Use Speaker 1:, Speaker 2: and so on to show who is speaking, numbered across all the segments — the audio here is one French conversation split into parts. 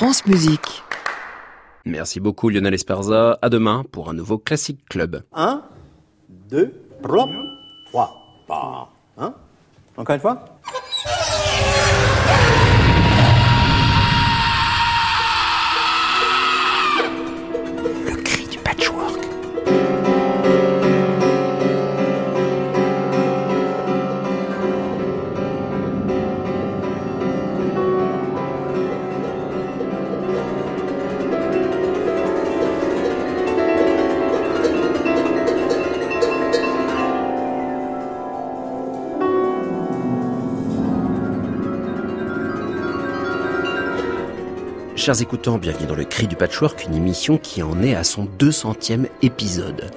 Speaker 1: France Musique.
Speaker 2: Merci beaucoup Lionel Esparza. À demain pour un nouveau Classic Club.
Speaker 3: 1, 2, 3, 3. Hein? Encore une fois?
Speaker 2: Chers écoutants, bienvenue dans le Cri du Patchwork, une émission qui en est à son 200e épisode.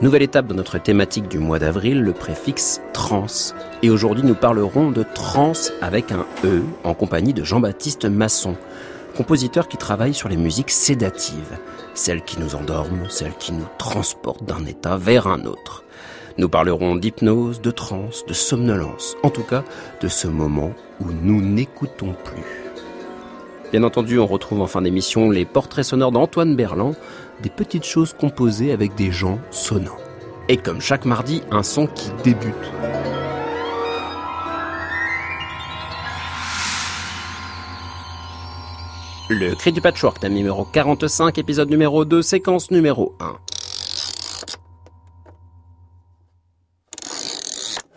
Speaker 2: Nouvelle étape dans notre thématique du mois d'avril, le préfixe trans. Et aujourd'hui, nous parlerons de trans avec un E, en compagnie de Jean-Baptiste Masson, compositeur qui travaille sur les musiques sédatives, celles qui nous endorment, celles qui nous transportent d'un état vers un autre. Nous parlerons d'hypnose, de transe, de somnolence, en tout cas de ce moment où nous n'écoutons plus. Bien entendu, on retrouve en fin d'émission les portraits sonores d'Antoine Berland, des petites choses composées avec des gens sonnants. Et comme chaque mardi, un son qui débute. Le cri du patchwork, thème numéro 45, épisode numéro 2, séquence numéro 1.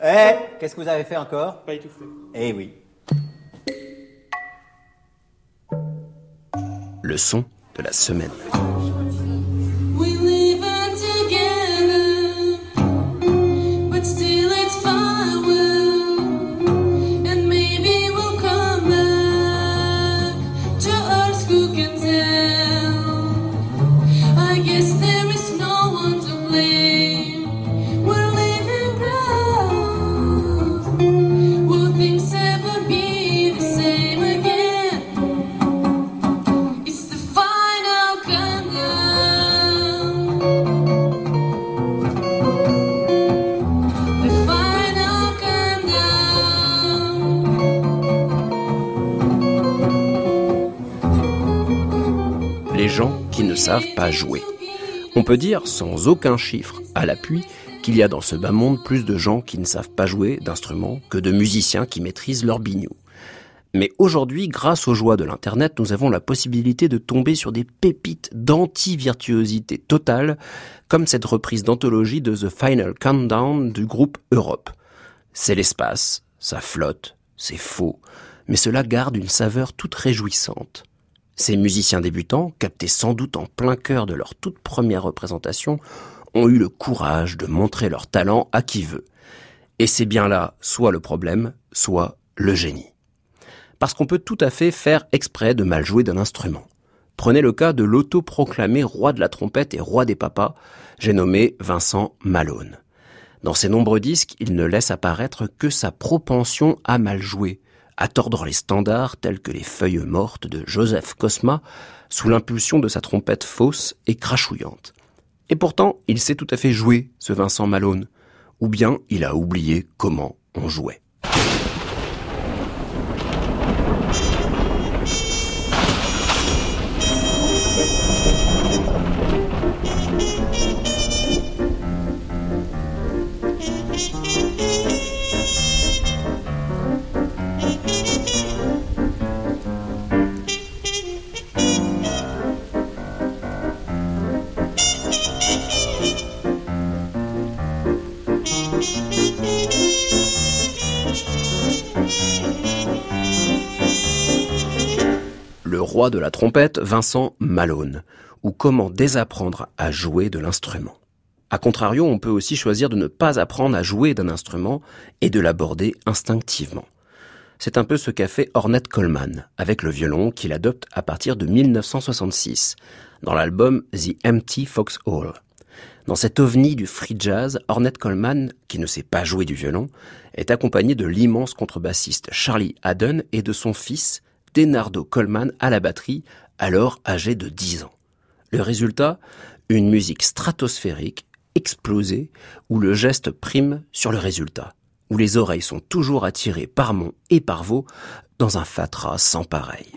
Speaker 3: Eh, qu'est-ce que vous avez fait encore?
Speaker 4: Pas étouffé.
Speaker 3: Eh oui.
Speaker 2: Le son de la semaine. Jouer. On peut dire, sans aucun chiffre à l'appui, qu'il y a dans ce bas monde plus de gens qui ne savent pas jouer d'instruments que de musiciens qui maîtrisent leur bignou. Mais aujourd'hui, grâce aux joies de l'Internet, nous avons la possibilité de tomber sur des pépites d'anti-virtuosité totale, comme cette reprise d'anthologie de The Final Countdown du groupe Europe. C'est l'espace, ça flotte, c'est faux, mais cela garde une saveur toute réjouissante. Ces musiciens débutants, captés sans doute en plein cœur de leur toute première représentation, ont eu le courage de montrer leur talent à qui veut. Et c'est bien là soit le problème, soit le génie. Parce qu'on peut tout à fait faire exprès de mal jouer d'un instrument. Prenez le cas de l'autoproclamé roi de la trompette et roi des papas, j'ai nommé Vincent Malone. Dans ses nombreux disques, il ne laisse apparaître que sa propension à mal jouer, à tordre les standards tels que les feuilles mortes de Joseph Cosma sous l'impulsion de sa trompette fausse et crachouillante. Et pourtant, il sait tout à fait jouer, ce Vincent Malone, ou bien il a oublié comment on jouait. De la trompette, Vincent Malone, ou comment désapprendre à jouer de l'instrument. A contrario, on peut aussi choisir de ne pas apprendre à jouer d'un instrument et de l'aborder instinctivement. C'est un peu ce qu'a fait Ornette Coleman avec le violon qu'il adopte à partir de 1966 dans l'album The Empty Fox Hall. Dans cet ovni du free jazz, Ornette Coleman, qui ne sait pas jouer du violon, est accompagné de l'immense contrebassiste Charlie Haddon et de son fils, Denardo Coleman à la batterie, alors âgé de 10 ans. Le résultat Une musique stratosphérique, explosée, où le geste prime sur le résultat, où les oreilles sont toujours attirées par mon et par vos dans un fatras sans pareil.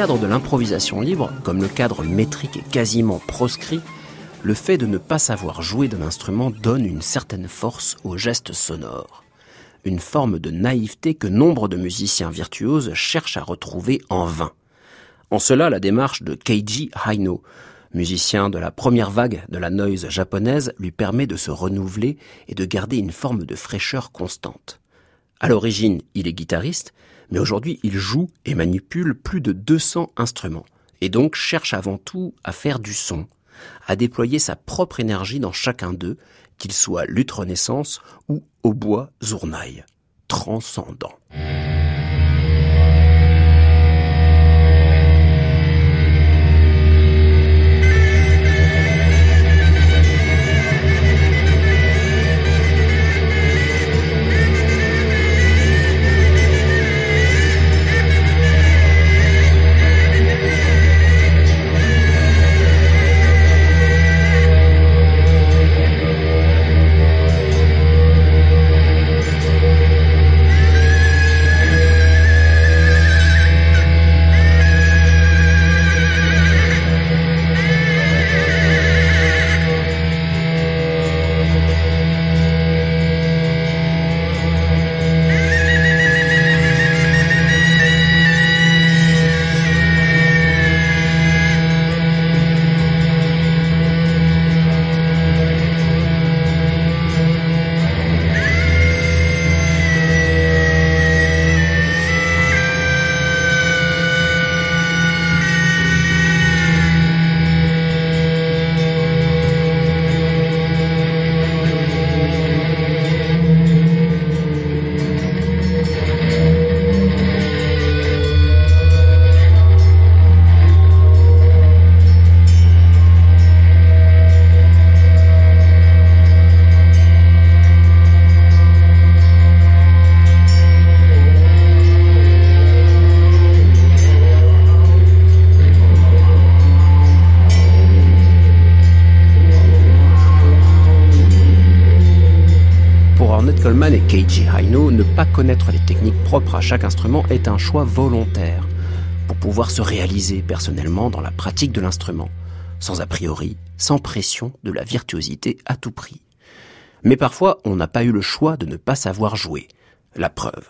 Speaker 2: Cadre de l'improvisation libre, comme le cadre métrique est quasiment proscrit, le fait de ne pas savoir jouer d'un instrument donne une certaine force au geste sonore. Une forme de naïveté que nombre de musiciens virtuoses cherchent à retrouver en vain. En cela, la démarche de Keiji Haino, musicien de la première vague de la noise japonaise, lui permet de se renouveler et de garder une forme de fraîcheur constante. À l'origine, il est guitariste, mais aujourd'hui il joue et manipule plus de 200 instruments, et donc cherche avant tout à faire du son, à déployer sa propre énergie dans chacun d'eux, qu'il soit lutte renaissance ou au bois zournaille, transcendant. Et Keiji Haino, ne pas connaître les techniques propres à chaque instrument est un choix volontaire pour pouvoir se réaliser personnellement dans la pratique de l'instrument, sans a priori, sans pression de la virtuosité à tout prix. Mais parfois, on n'a pas eu le choix de ne pas savoir jouer. La preuve.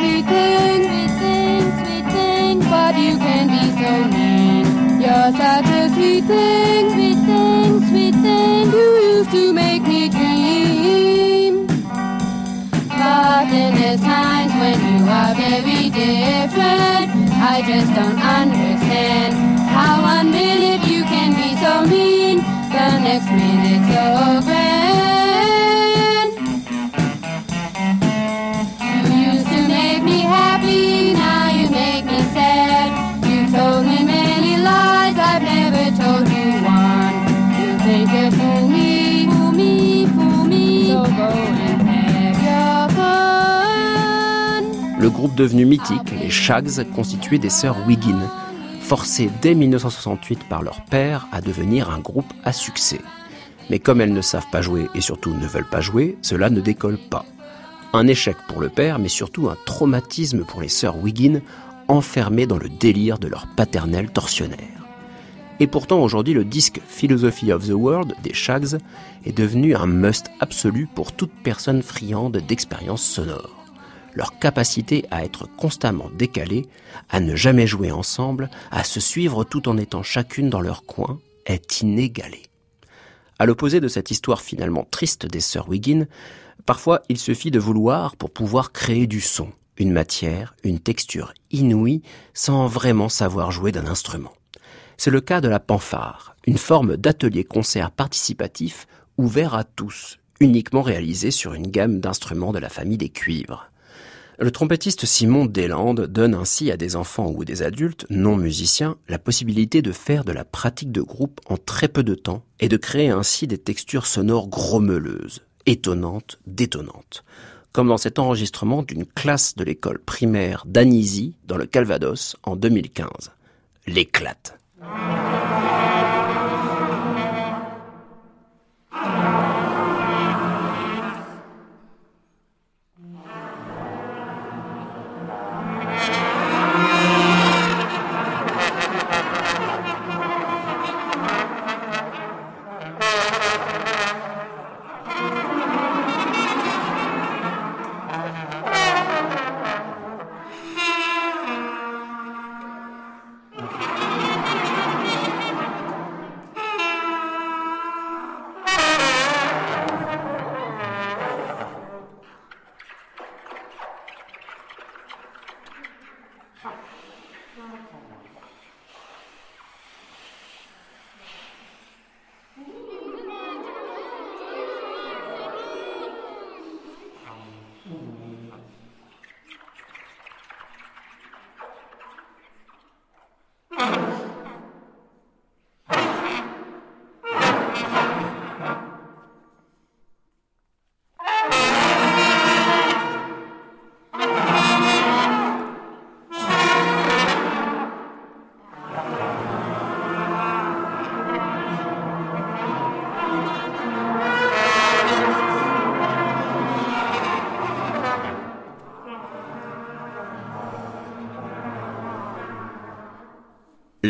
Speaker 1: Sweet thing, sweet thing, sweet thing, but you can be so mean. You're such a sweet thing, sweet thing, sweet thing, you used to make me dream. But then there's times when you are very different. I just don't understand how one minute you can be so mean, the next minute so grand.
Speaker 2: Groupe devenu mythique, les Shags, constituaient des sœurs Wiggin, forcées dès 1968 par leur père à devenir un groupe à succès. Mais comme elles ne savent pas jouer et surtout ne veulent pas jouer, cela ne décolle pas. Un échec pour le père, mais surtout un traumatisme pour les sœurs Wiggin, enfermées dans le délire de leur paternel tortionnaire. Et pourtant aujourd'hui le disque Philosophy of the World des Shags est devenu un must absolu pour toute personne friande d'expériences sonores leur capacité à être constamment décalées, à ne jamais jouer ensemble, à se suivre tout en étant chacune dans leur coin, est inégalée. À l'opposé de cette histoire finalement triste des sœurs Wiggin, parfois il suffit de vouloir pour pouvoir créer du son, une matière, une texture inouïe, sans vraiment savoir jouer d'un instrument. C'est le cas de la panfare, une forme d'atelier-concert participatif ouvert à tous, uniquement réalisé sur une gamme d'instruments de la famille des cuivres. Le trompettiste Simon Deslandes donne ainsi à des enfants ou des adultes non musiciens la possibilité de faire de la pratique de groupe en très peu de temps et de créer ainsi des textures sonores grommeleuses, étonnantes, détonnantes, comme dans cet enregistrement d'une classe de l'école primaire d'Anizy dans le Calvados en 2015. L'éclate.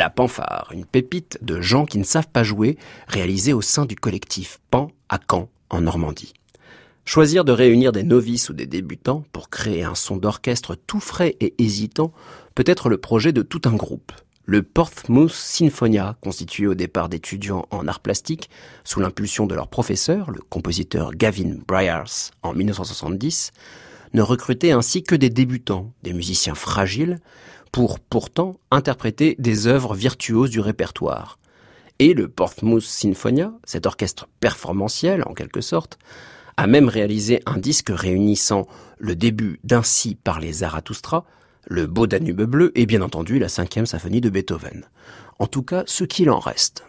Speaker 2: La Panfare, une pépite de gens qui ne savent pas jouer, réalisée au sein du collectif Pan à Caen, en Normandie. Choisir de réunir des novices ou des débutants pour créer un son d'orchestre tout frais et hésitant peut être le projet de tout un groupe. Le Portsmouth Sinfonia, constitué au départ d'étudiants en arts plastiques, sous l'impulsion de leur professeur, le compositeur Gavin Bryars, en 1970, ne recrutait ainsi que des débutants, des musiciens fragiles, pour pourtant interpréter des œuvres virtuoses du répertoire. Et le Portsmouth Sinfonia, cet orchestre performantiel en quelque sorte, a même réalisé un disque réunissant le début d'Ainsi par les Zarathustra, le Beau Danube bleu et bien entendu la cinquième symphonie de Beethoven. En tout cas, ce qu'il en reste.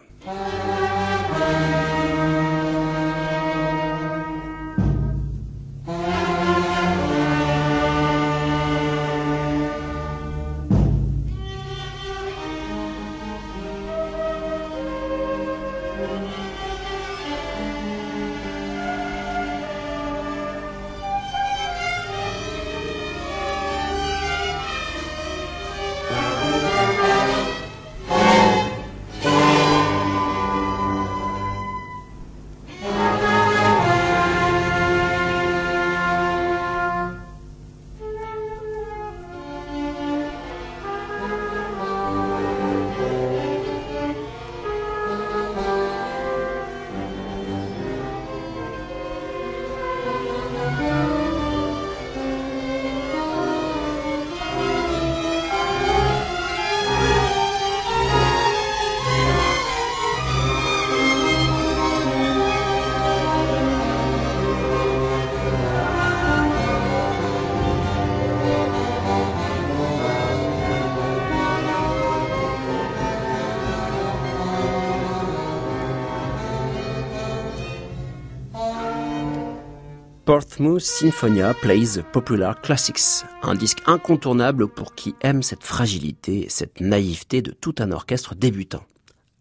Speaker 2: Portsmouth Sinfonia plays popular classics, un disque incontournable pour qui aime cette fragilité et cette naïveté de tout un orchestre débutant.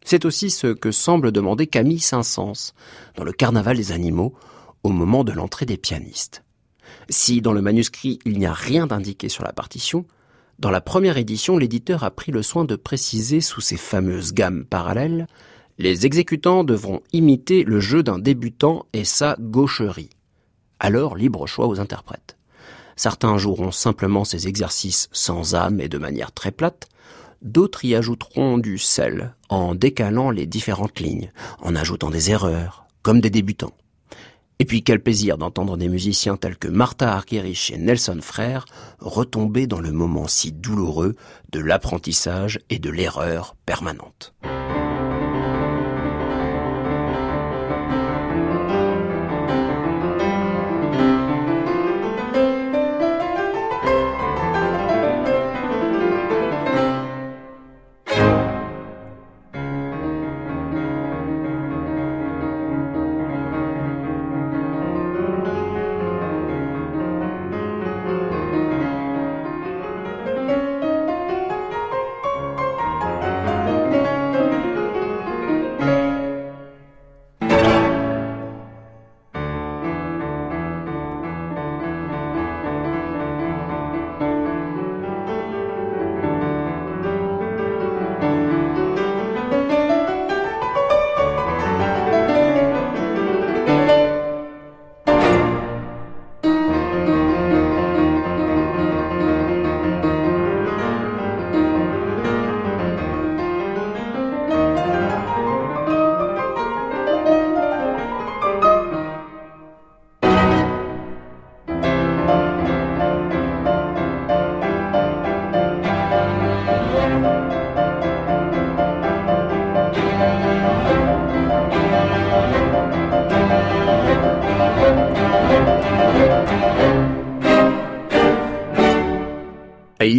Speaker 2: C'est aussi ce que semble demander Camille Saint-Saëns dans le Carnaval des animaux au moment de l'entrée des pianistes. Si dans le manuscrit il n'y a rien d'indiqué sur la partition, dans la première édition l'éditeur a pris le soin de préciser sous ces fameuses gammes parallèles les exécutants devront imiter le jeu d'un débutant et sa gaucherie alors libre choix aux interprètes. Certains joueront simplement ces exercices sans âme et de manière très plate, d'autres y ajouteront du sel en décalant les différentes lignes, en ajoutant des erreurs, comme des débutants. Et puis quel plaisir d'entendre des musiciens tels que Martha Argerich et Nelson Frère retomber dans le moment si douloureux de l'apprentissage et de l'erreur permanente.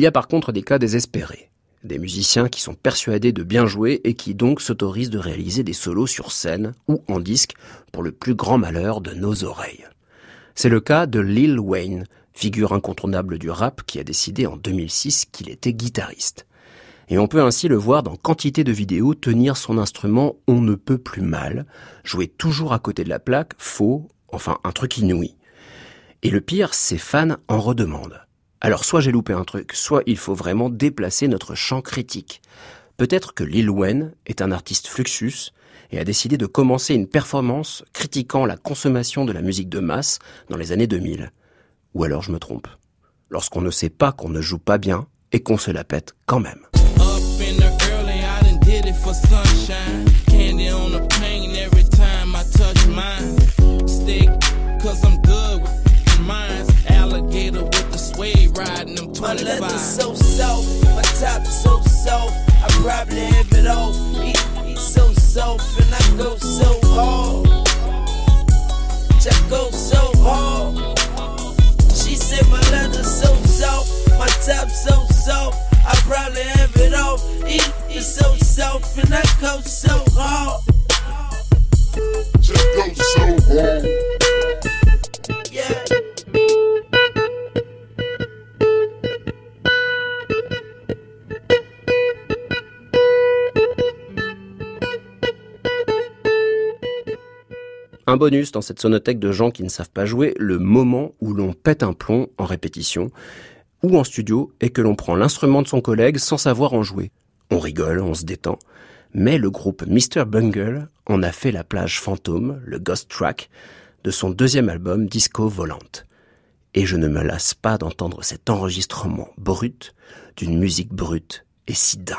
Speaker 2: Y a par contre des cas désespérés. Des musiciens qui sont persuadés de bien jouer et qui donc s'autorisent de réaliser des solos sur scène ou en disque pour le plus grand malheur de nos oreilles. C'est le cas de Lil Wayne, figure incontournable du rap qui a décidé en 2006 qu'il était guitariste. Et on peut ainsi le voir dans quantité de vidéos tenir son instrument on ne peut plus mal, jouer toujours à côté de la plaque, faux, enfin un truc inouï. Et le pire, ses fans en redemandent. Alors soit j'ai loupé un truc, soit il faut vraiment déplacer notre champ critique. Peut-être que Lil Wayne est un artiste fluxus et a décidé de commencer une performance critiquant la consommation de la musique de masse dans les années 2000. Ou alors je me trompe. Lorsqu'on ne sait pas qu'on ne joue pas bien et qu'on se la pète quand même. My leather so soft, my top so soft. I probably have it all. He, he's so soft and I go so hard. I go so hard. She said my leather so soft, my top so soft. I probably have it all. He, he's so soft and I go so hard. I go so hard. Un bonus dans cette sonothèque de gens qui ne savent pas jouer, le moment où l'on pète un plomb en répétition ou en studio et que l'on prend l'instrument de son collègue sans savoir en jouer. On rigole, on se détend. Mais le groupe Mr. Bungle en a fait la plage fantôme, le ghost track, de son deuxième album Disco Volante. Et je ne me lasse pas d'entendre cet enregistrement brut d'une musique brute et si dingue.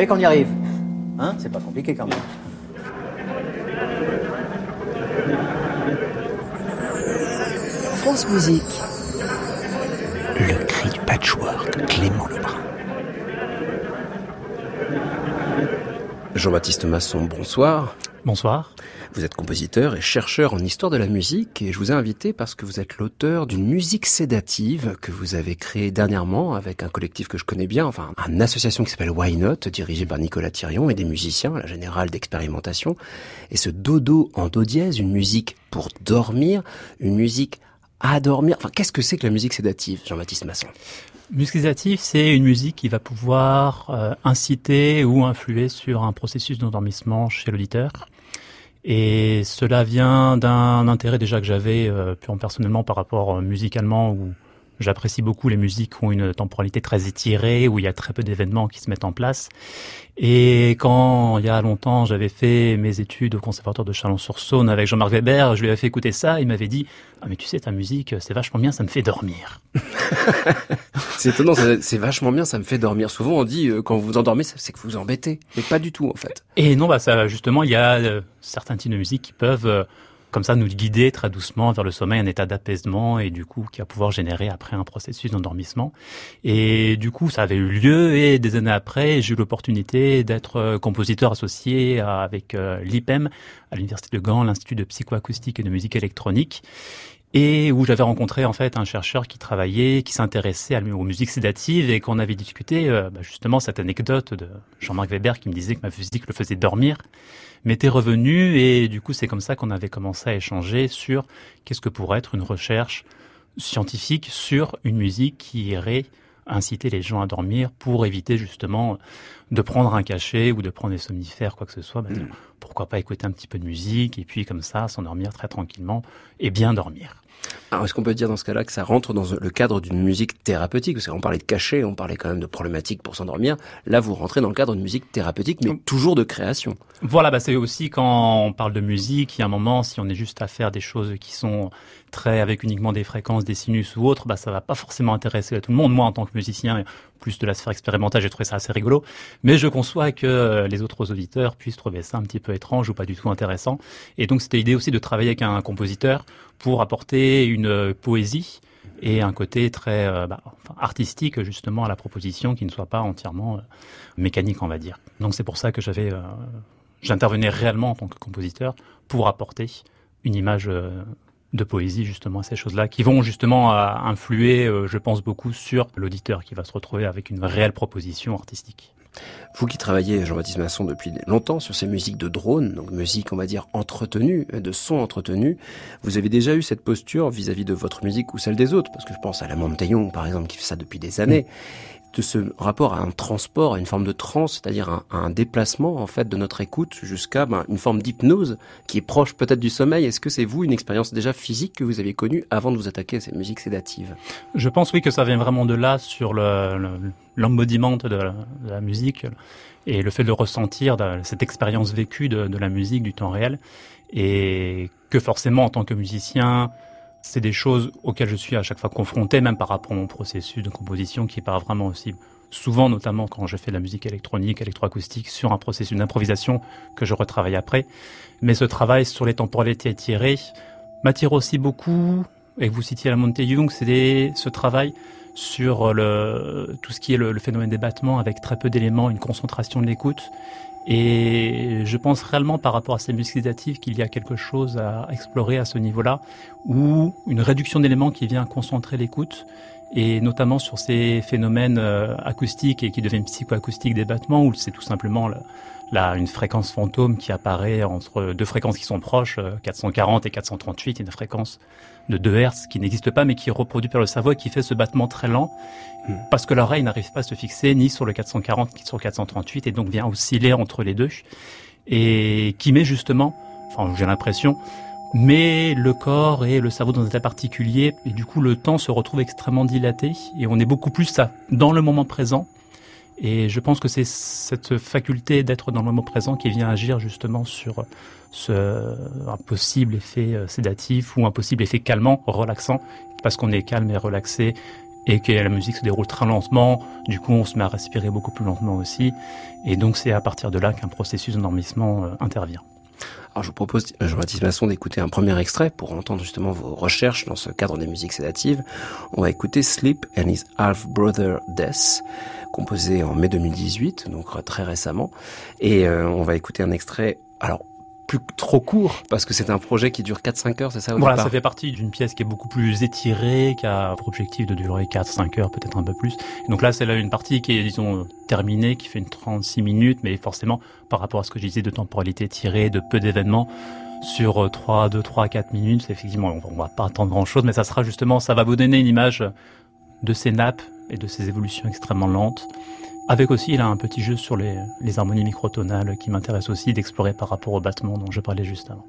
Speaker 3: Voyez qu'on y arrive Hein C'est pas compliqué quand même.
Speaker 2: France Musique. Le cri du patchwork, Clément Lebrun. Jean-Baptiste Masson, bonsoir.
Speaker 4: Bonsoir.
Speaker 2: Compositeur et chercheur en histoire de la musique et je vous ai invité parce que vous êtes l'auteur d'une musique sédative que vous avez créée dernièrement avec un collectif que je connais bien, enfin une association qui s'appelle Why Not, dirigée par Nicolas Thirion et des musiciens, la générale d'expérimentation. Et ce dodo en do dièse, une musique pour dormir, une musique à dormir. Enfin, qu'est-ce que c'est que la musique sédative, Jean-Baptiste Masson?
Speaker 4: Musique sédative, c'est une musique qui va pouvoir euh, inciter ou influer sur un processus d'endormissement chez l'auditeur. Et cela vient d'un intérêt déjà que j'avais euh, purement personnellement par rapport euh, musicalement où j'apprécie beaucoup les musiques qui ont une temporalité très étirée, où il y a très peu d'événements qui se mettent en place. Et quand, il y a longtemps, j'avais fait mes études au conservatoire de Chalon-sur-Saône avec Jean-Marc Weber, je lui avais fait écouter ça, il m'avait dit « Ah mais tu sais, ta musique, c'est vachement bien, ça me fait dormir. »
Speaker 2: C'est étonnant, c'est vachement bien, ça me fait dormir. Souvent on dit, euh, quand vous vous endormez, c'est que vous vous embêtez. Mais pas du tout, en fait.
Speaker 4: Et non, bah ça, justement, il y a euh, certains types de musique qui peuvent... Euh, comme ça nous guider très doucement vers le sommeil, un état d'apaisement et du coup qui va pouvoir générer après un processus d'endormissement. Et du coup, ça avait eu lieu et des années après, j'ai eu l'opportunité d'être euh, compositeur associé avec euh, l'IPEM à l'université de Gand, l'Institut de psychoacoustique et de musique électronique et où j'avais rencontré en fait un chercheur qui travaillait, qui s'intéressait aux musiques sédatives et qu'on avait discuté euh, bah, justement cette anecdote de Jean-Marc Weber qui me disait que ma musique le faisait dormir m'était revenu et du coup c'est comme ça qu'on avait commencé à échanger sur qu'est-ce que pourrait être une recherche scientifique sur une musique qui irait inciter les gens à dormir pour éviter justement de prendre un cachet ou de prendre des somnifères, quoi que ce soit. Mm. Pourquoi pas écouter un petit peu de musique et puis comme ça s'endormir très tranquillement et bien dormir.
Speaker 2: Alors, est-ce qu'on peut dire dans ce cas-là que ça rentre dans le cadre d'une musique thérapeutique? Parce qu'on parlait de cachet, on parlait quand même de problématiques pour s'endormir. Là, vous rentrez dans le cadre d'une musique thérapeutique, mais toujours de création.
Speaker 4: Voilà, bah c'est aussi quand on parle de musique, il y a un moment, si on est juste à faire des choses qui sont très avec uniquement des fréquences, des sinus ou autres, bah ça va pas forcément intéresser tout le monde. Moi, en tant que musicien, plus de la sphère expérimentale, j'ai trouvé ça assez rigolo. Mais je conçois que les autres auditeurs puissent trouver ça un petit peu étrange ou pas du tout intéressant. Et donc, c'était l'idée aussi de travailler avec un compositeur pour apporter une poésie et un côté très euh, bah, artistique justement à la proposition qui ne soit pas entièrement euh, mécanique on va dire. Donc c'est pour ça que j'avais euh, j'intervenais réellement en tant que compositeur pour apporter une image de poésie justement ces choses-là qui vont justement influer je pense beaucoup sur l'auditeur qui va se retrouver avec une réelle proposition artistique.
Speaker 2: Vous qui travaillez, Jean-Baptiste Masson, depuis longtemps sur ces musiques de drone, donc musique, on va dire, entretenue, de son entretenu, vous avez déjà eu cette posture vis-à-vis de votre musique ou celle des autres? Parce que je pense à la Montaigne, par exemple, qui fait ça depuis des années de ce rapport à un transport, à une forme de transe, c'est-à-dire un, un, déplacement en fait de notre écoute jusqu'à ben, une forme d'hypnose qui est proche peut-être du sommeil. Est-ce que c'est vous une expérience déjà physique que vous avez connue avant de vous attaquer à ces musiques sédatives
Speaker 4: Je pense oui que ça vient vraiment de là sur l'embodiment de, de, la musique et le fait de ressentir cette expérience vécue de la musique du temps réel et que forcément en tant que musicien c'est des choses auxquelles je suis à chaque fois confronté, même par rapport à mon processus de composition qui part vraiment aussi souvent, notamment quand je fais de la musique électronique, électroacoustique, sur un processus d'improvisation que je retravaille après. Mais ce travail sur les temporalités étirées m'attire aussi beaucoup, et vous citiez la Monte Young, c'est ce travail sur tout ce qui est le phénomène des battements avec très peu d'éléments, une concentration de l'écoute et je pense réellement par rapport à ces sédatives qu'il y a quelque chose à explorer à ce niveau-là, ou une réduction d'éléments qui vient concentrer l'écoute, et notamment sur ces phénomènes euh, acoustiques et qui deviennent psychoacoustiques des battements, où c'est tout simplement une fréquence fantôme qui apparaît entre deux fréquences qui sont proches, 440 euh, et 438, une fréquence de 2 Hz qui n'existe pas mais qui est reproduit par le cerveau et qui fait ce battement très lent hmm. parce que l'oreille n'arrive pas à se fixer ni sur le 440 ni sur le 438 et donc vient osciller entre les deux et qui met justement, enfin j'ai l'impression, met le corps et le cerveau dans un état particulier et du coup le temps se retrouve extrêmement dilaté et on est beaucoup plus ça dans le moment présent et je pense que c'est cette faculté d'être dans le moment présent qui vient agir justement sur ce, un possible effet euh, sédatif ou un possible effet calmant, relaxant, parce qu'on est calme et relaxé et que la musique se déroule très lentement, du coup on se met à respirer beaucoup plus lentement aussi, et donc c'est à partir de là qu'un processus d'endormissement euh, intervient.
Speaker 2: Alors je vous propose, euh, Jean-Baptiste Masson, d'écouter un premier extrait pour entendre justement vos recherches dans ce cadre des musiques sédatives. On va écouter Sleep and His Half Brother Death, composé en mai 2018, donc très récemment. Et on va écouter un extrait, alors plus trop court parce que c'est un projet qui dure 4-5 heures, c'est ça
Speaker 4: Voilà, ça fait partie d'une pièce qui est beaucoup plus étirée, qui a pour objectif de durer 4-5 heures, peut-être un peu plus. Et donc là, c'est là une partie qui est, disons, terminée, qui fait une 36 minutes, mais forcément, par rapport à ce que je disais de temporalité tirée, de peu d'événements, sur 3, 2, 3, 4 minutes, effectivement, on va pas attendre grand chose, mais ça sera justement, ça va vous donner une image de ces nappes et de ces évolutions extrêmement lentes. Avec aussi, il a un petit jeu sur les, les harmonies microtonales qui m'intéresse aussi d'explorer par rapport au battement dont je parlais juste avant.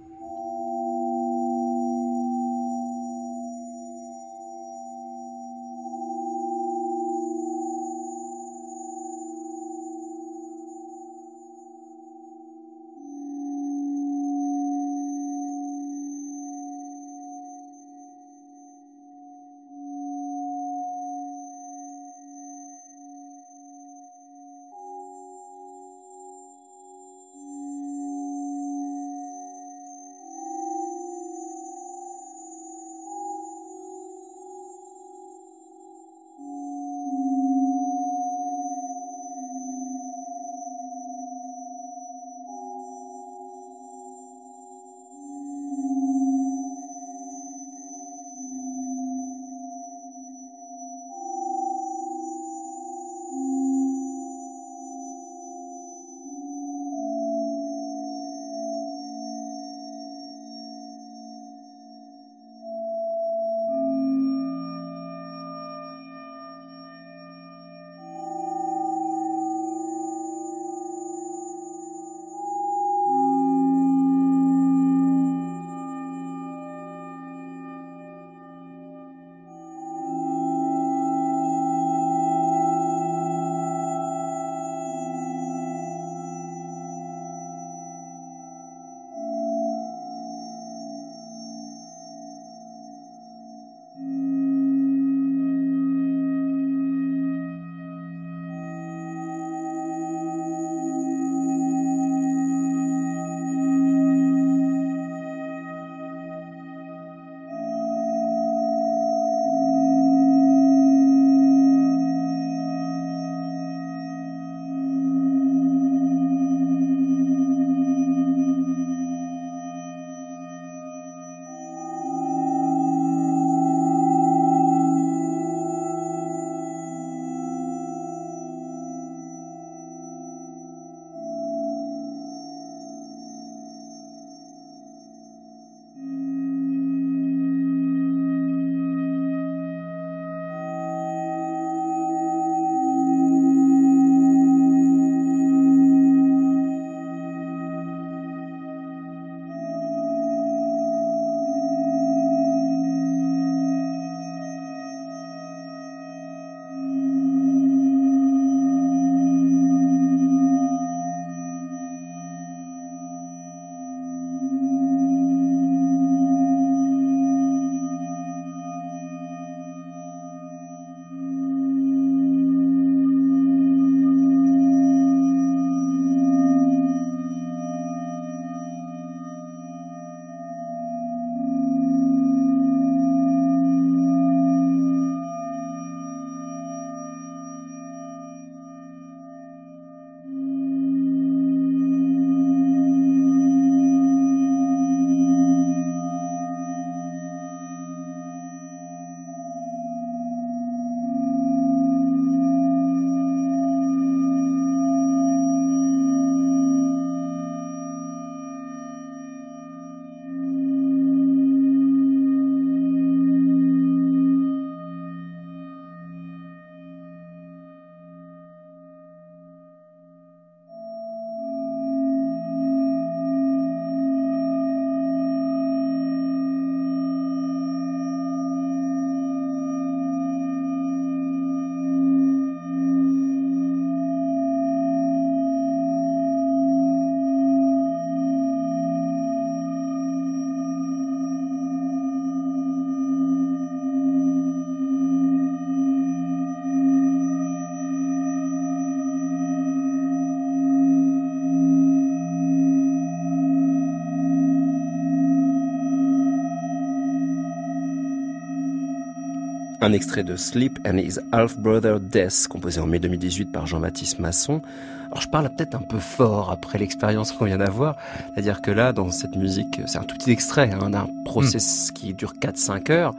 Speaker 2: Un extrait de Sleep and His Half Brother Death, composé en mai 2018 par Jean-Baptiste Masson. Alors je parle peut-être un peu fort après l'expérience qu'on vient d'avoir, c'est-à-dire que là, dans cette musique, c'est un tout petit extrait hein, d'un process hmm. qui dure 4-5 heures.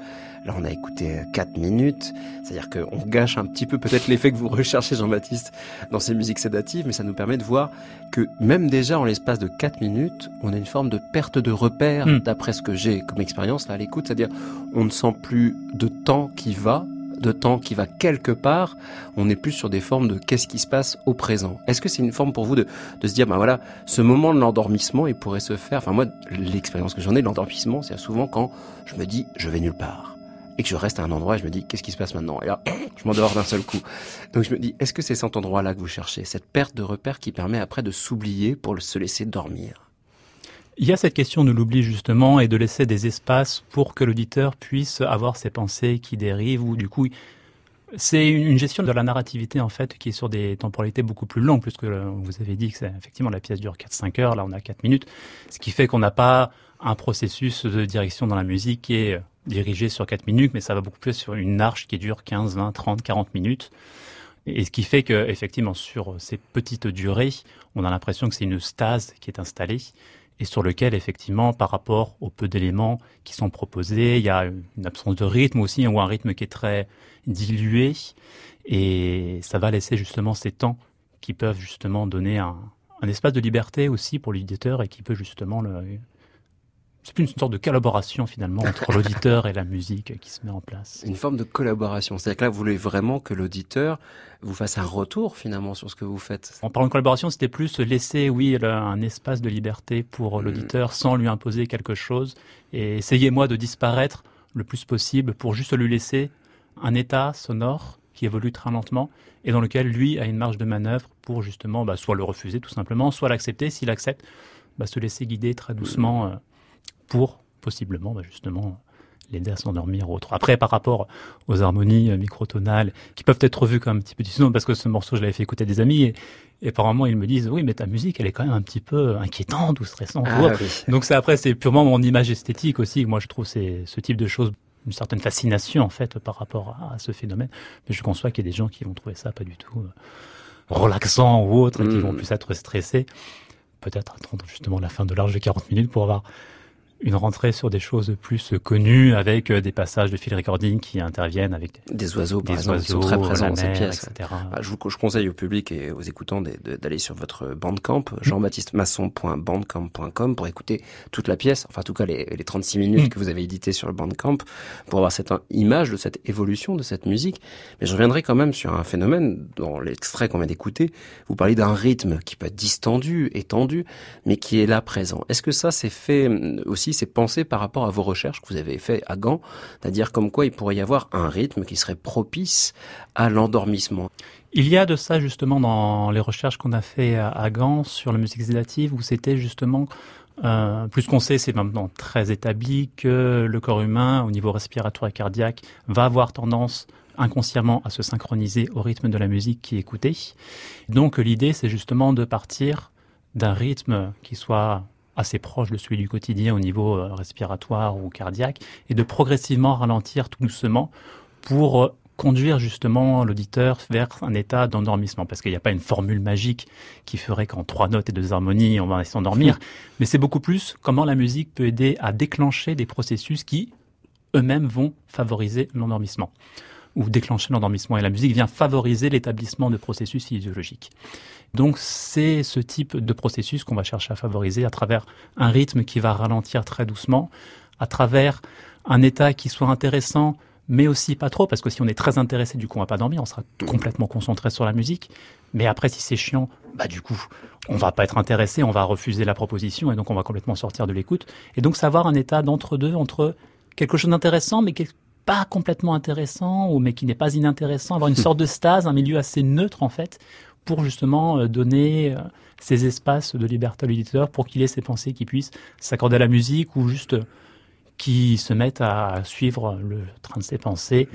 Speaker 2: Là, on a écouté 4 minutes. C'est-à-dire qu'on gâche un petit peu peut-être l'effet que vous recherchez, Jean-Baptiste, dans ces musiques sédatives, mais ça nous permet de voir que même déjà en l'espace de 4 minutes, on a une forme de perte de repère, hmm. d'après ce que j'ai comme expérience là à l'écoute. C'est-à-dire, on ne sent plus de temps qui va, de temps qui va quelque part, on n'est plus sur des formes de qu'est-ce qui se passe au présent. Est-ce que c'est une forme pour vous de, de se dire, ben voilà, ce moment de l'endormissement, il pourrait se faire, enfin moi, l'expérience que j'en ai de l'endormissement, c'est souvent quand je me dis, je vais nulle part et que je reste à un endroit et je me dis qu'est-ce qui se passe maintenant? Et là, je m'endors d'un seul coup. Donc je me dis, est-ce que c'est cet endroit-là que vous cherchez? Cette perte de repère qui permet après de s'oublier pour se laisser dormir?
Speaker 4: Il y a cette question de l'oubli justement et de laisser des espaces pour que l'auditeur puisse avoir ses pensées qui dérivent ou du coup c'est une gestion de la narrativité en fait qui est sur des temporalités beaucoup plus longues puisque vous avez dit que c'est effectivement la pièce dure 4-5 heures, là on a 4 minutes, ce qui fait qu'on n'a pas un processus de direction dans la musique qui est dirigé sur 4 minutes, mais ça va beaucoup plus sur une arche qui dure 15, 20, 30, 40 minutes. Et ce qui fait que, effectivement, sur ces petites durées, on a l'impression que c'est une stase qui est installée et sur lequel, effectivement, par rapport aux peu d'éléments qui sont proposés, il y a une absence de rythme aussi, ou un rythme qui est très dilué. Et ça va laisser justement ces temps qui peuvent justement donner un, espace de liberté aussi pour l'éditeur et qui peut justement le, c'est plus une sorte de collaboration finalement entre l'auditeur et la musique qui se met en place.
Speaker 2: Une forme de collaboration. C'est-à-dire que là, vous voulez vraiment que l'auditeur vous fasse un retour finalement sur ce que vous faites.
Speaker 4: En parlant de collaboration, c'était plus laisser, oui, un espace de liberté pour hmm. l'auditeur sans lui imposer quelque chose et essayer moi de disparaître le plus possible pour juste lui laisser un état sonore qui évolue très lentement et dans lequel lui a une marge de manœuvre pour justement bah, soit le refuser tout simplement, soit l'accepter. S'il accepte, bah, se laisser guider très doucement. Euh, pour possiblement bah, justement l'aider à s'endormir ou autre. Après, par rapport aux harmonies euh, microtonales, qui peuvent être vues comme un petit peu sinon parce que ce morceau, je l'avais fait écouter à des amis, et, apparemment, ils me disent, oui, mais ta musique, elle est quand même un petit peu inquiétante ou stressante. Ah Donc c'est après, c'est purement mon image esthétique aussi. Moi, je trouve c'est ce type de choses une certaine fascination, en fait, par rapport à, ce phénomène. Mais je conçois qu'il y a des gens qui vont trouver ça pas du tout euh, relaxant ou autre, et qui vont plus être stressés. Peut-être attendre justement la fin de l'âge de 40 minutes pour avoir une rentrée sur des choses plus connues avec euh, des passages de field recording qui interviennent avec
Speaker 2: des oiseaux, par exemple, qui sont très présents dans ces pièces. Etc. Bah, je, vous, je conseille au public et aux écoutants d'aller sur votre Bandcamp, mm. jean-baptiste-masson.bandcamp.com pour écouter toute la pièce, enfin en tout cas les, les 36 minutes mm. que vous avez éditées sur le Bandcamp, pour avoir cette image de cette évolution de cette musique. Mais je reviendrai quand même sur un phénomène dans l'extrait qu'on vient d'écouter. Vous parlez d'un rythme qui peut être distendu, étendu, mais qui est là présent. Est-ce que ça c'est fait euh, c'est penser par rapport à vos recherches que vous avez fait à Gand, c'est-à-dire comme quoi il pourrait y avoir un rythme qui serait propice à l'endormissement.
Speaker 4: Il y a de ça justement dans les recherches qu'on a fait à Gand sur la musique sédative, où c'était justement euh, plus qu'on sait, c'est maintenant très établi que le corps humain, au niveau respiratoire et cardiaque, va avoir tendance inconsciemment à se synchroniser au rythme de la musique qui est écoutée. Donc l'idée, c'est justement de partir d'un rythme qui soit assez proche de celui du quotidien au niveau euh, respiratoire ou cardiaque, et de progressivement ralentir tout doucement pour euh, conduire justement l'auditeur vers un état d'endormissement. Parce qu'il n'y a pas une formule magique qui ferait qu'en trois notes et deux harmonies, on va s'endormir. Mais c'est beaucoup plus comment la musique peut aider à déclencher des processus qui, eux-mêmes, vont favoriser l'endormissement ou déclencher l'endormissement. Et la musique vient favoriser l'établissement de processus physiologiques. Donc c'est ce type de processus qu'on va chercher à favoriser à travers un rythme qui va ralentir très doucement, à travers un état qui soit intéressant, mais aussi pas trop, parce que si on est très intéressé, du coup, on va pas dormir, on sera complètement concentré sur la musique. Mais après, si c'est chiant, bah du coup, on va pas être intéressé, on va refuser la proposition, et donc on va complètement sortir de l'écoute. Et donc savoir un état d'entre-deux, entre quelque chose d'intéressant, mais pas complètement intéressant, ou mais qui n'est pas inintéressant, avoir une sorte de stase, un milieu assez neutre en fait, pour justement euh, donner euh, ces espaces de liberté à l'éditeur pour qu'il ait ses pensées qui puissent s'accorder à la musique ou juste euh, qui se mettent à suivre le train de ses pensées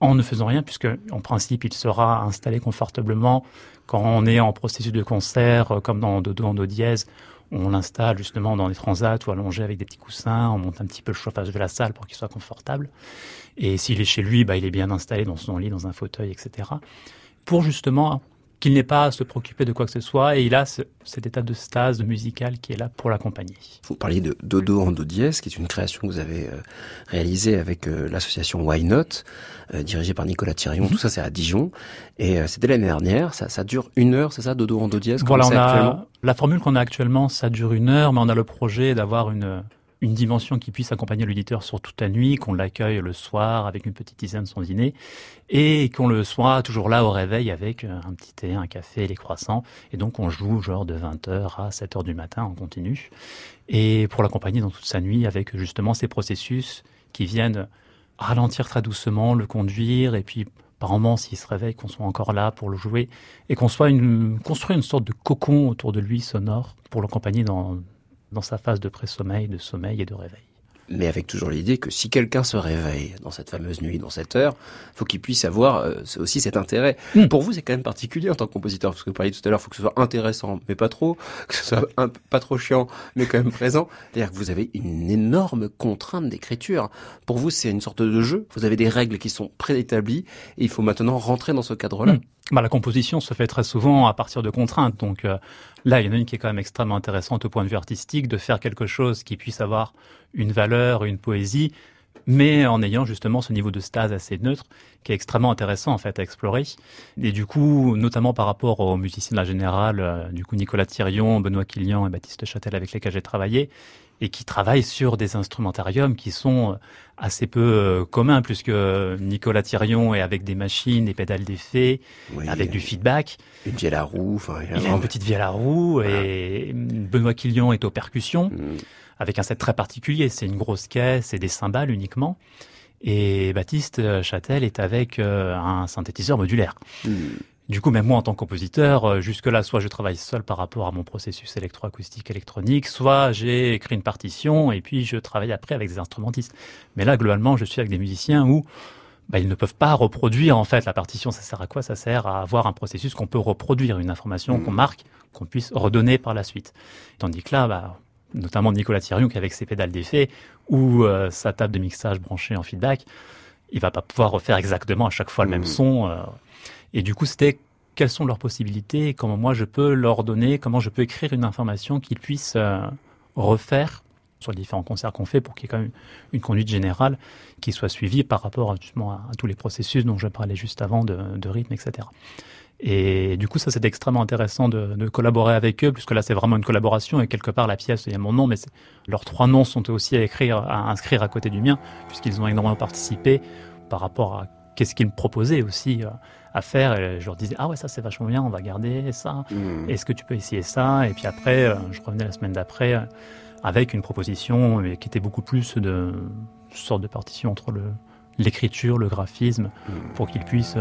Speaker 4: en ne faisant rien, puisque en principe il sera installé confortablement quand on est en processus de concert, comme dans Do, Do, Do dièse, On l'installe justement dans des transats ou allongé avec des petits coussins. On monte un petit peu le chauffage de la salle pour qu'il soit confortable. Et s'il est chez lui, bah, il est bien installé dans son lit, dans un fauteuil, etc. Pour justement qu'il n'ait pas à se préoccuper de quoi que ce soit, et il a cet état de stase musical qui est là pour l'accompagner.
Speaker 2: Vous parliez de Dodo en Do dièse, qui est une création que vous avez euh, réalisée avec euh, l'association Why Not, euh, dirigée par Nicolas Thirion. Mhm. Tout ça, c'est à Dijon, et c'était l'année dernière. Ça, ça, dure une heure, c'est ça, Dodo en Do dièse
Speaker 4: Voilà, on a, la formule qu'on a actuellement, ça dure une heure, mais on a le projet d'avoir une une dimension qui puisse accompagner l'auditeur sur toute la nuit, qu'on l'accueille le soir avec une petite tisane son dîner, et qu'on le soit toujours là au réveil avec euh, un petit thé, un café, les croissants. Et donc on joue genre de 20h à 7h du matin en continu. Et pour l'accompagner dans toute sa nuit avec justement ces processus qui viennent ralentir très doucement, le conduire, et puis par moments, s'il se réveille, qu'on soit encore là pour le jouer, et qu'on soit une, construire une sorte de cocon autour de lui sonore pour l'accompagner dans, dans sa phase de pré-sommeil, de sommeil et de réveil.
Speaker 2: Mais avec toujours l'idée que si quelqu'un se réveille dans cette fameuse nuit, dans cette heure, faut qu'il puisse avoir euh, aussi cet intérêt. Hmm. Pour vous, c'est quand même particulier en tant que compositeur, parce que vous parliez tout à l'heure, il faut que ce soit intéressant, mais pas trop, que ce soit un, pas trop chiant, mais quand même présent. C'est-à-dire que vous avez une énorme contrainte d'écriture. Pour vous, c'est une sorte de jeu. Vous avez des règles qui sont préétablies, et il faut maintenant rentrer dans ce cadre-là.
Speaker 4: Hmm. Bah, la composition se fait très souvent à partir de contraintes. Donc euh, là, il y en a une qui est quand même extrêmement intéressante au point de vue artistique, de faire quelque chose qui puisse avoir une valeur, une poésie, mais en ayant justement ce niveau de stase assez neutre, qui est extrêmement intéressant en fait à explorer. Et du coup, notamment par rapport aux musiciens de la générale, euh, du coup Nicolas Thirion, Benoît Quillian et Baptiste Châtel avec lesquels j'ai travaillé, et qui travaillent sur des instrumentariums qui sont euh, assez peu euh, communs, puisque Nicolas Thirion est avec des machines, des pédales d'effet, avec du feedback.
Speaker 2: Une vielle à roue. Enfin,
Speaker 4: il, a une petite vielle à roue, et Benoît Quillian est aux percussions, mm. avec un set très particulier. C'est une grosse caisse et des cymbales uniquement. Et Baptiste Châtel est avec euh, un synthétiseur modulaire. Mm. Du coup, même moi, en tant que compositeur, euh, jusque-là, soit je travaille seul par rapport à mon processus électroacoustique électronique, soit j'ai écrit une partition et puis je travaille après avec des instrumentistes. Mais là, globalement, je suis avec des musiciens où bah, ils ne peuvent pas reproduire en fait la partition. Ça sert à quoi? Ça sert à avoir un processus qu'on peut reproduire, une information qu'on mmh. marque, qu'on puisse redonner par la suite. Tandis que là, bah, notamment Nicolas Thirion, qui avec ses pédales d'effet ou euh, sa table de mixage branchée en feedback, il va pas pouvoir refaire exactement à chaque fois le même mmh. son. Euh, et du coup, c'était quelles sont leurs possibilités, comment moi je peux leur donner, comment je peux écrire une information qu'ils puissent euh, refaire sur les différents concerts qu'on fait pour qu'il y ait quand même une conduite générale qui soit suivie par rapport justement à, tous les processus dont je parlais juste avant de, rythme, etc. Et du coup, ça c'est extrêmement intéressant de, collaborer avec eux, puisque là c'est vraiment une collaboration et quelque part la pièce, il y a mon nom, mais leurs trois noms sont aussi à écrire, à inscrire à côté du mien, puisqu'ils ont énormément participé par rapport à qu'est-ce qu'ils me proposaient aussi. Euh, à faire. Et je leur disais, ah ouais, ça c'est vachement bien, on va garder ça. Hmm. Est-ce que tu peux essayer ça? Et puis après, euh, je revenais la semaine d'après euh, avec une proposition euh, qui était beaucoup plus de sorte de partition entre le l'écriture, le graphisme, pour qu'ils puissent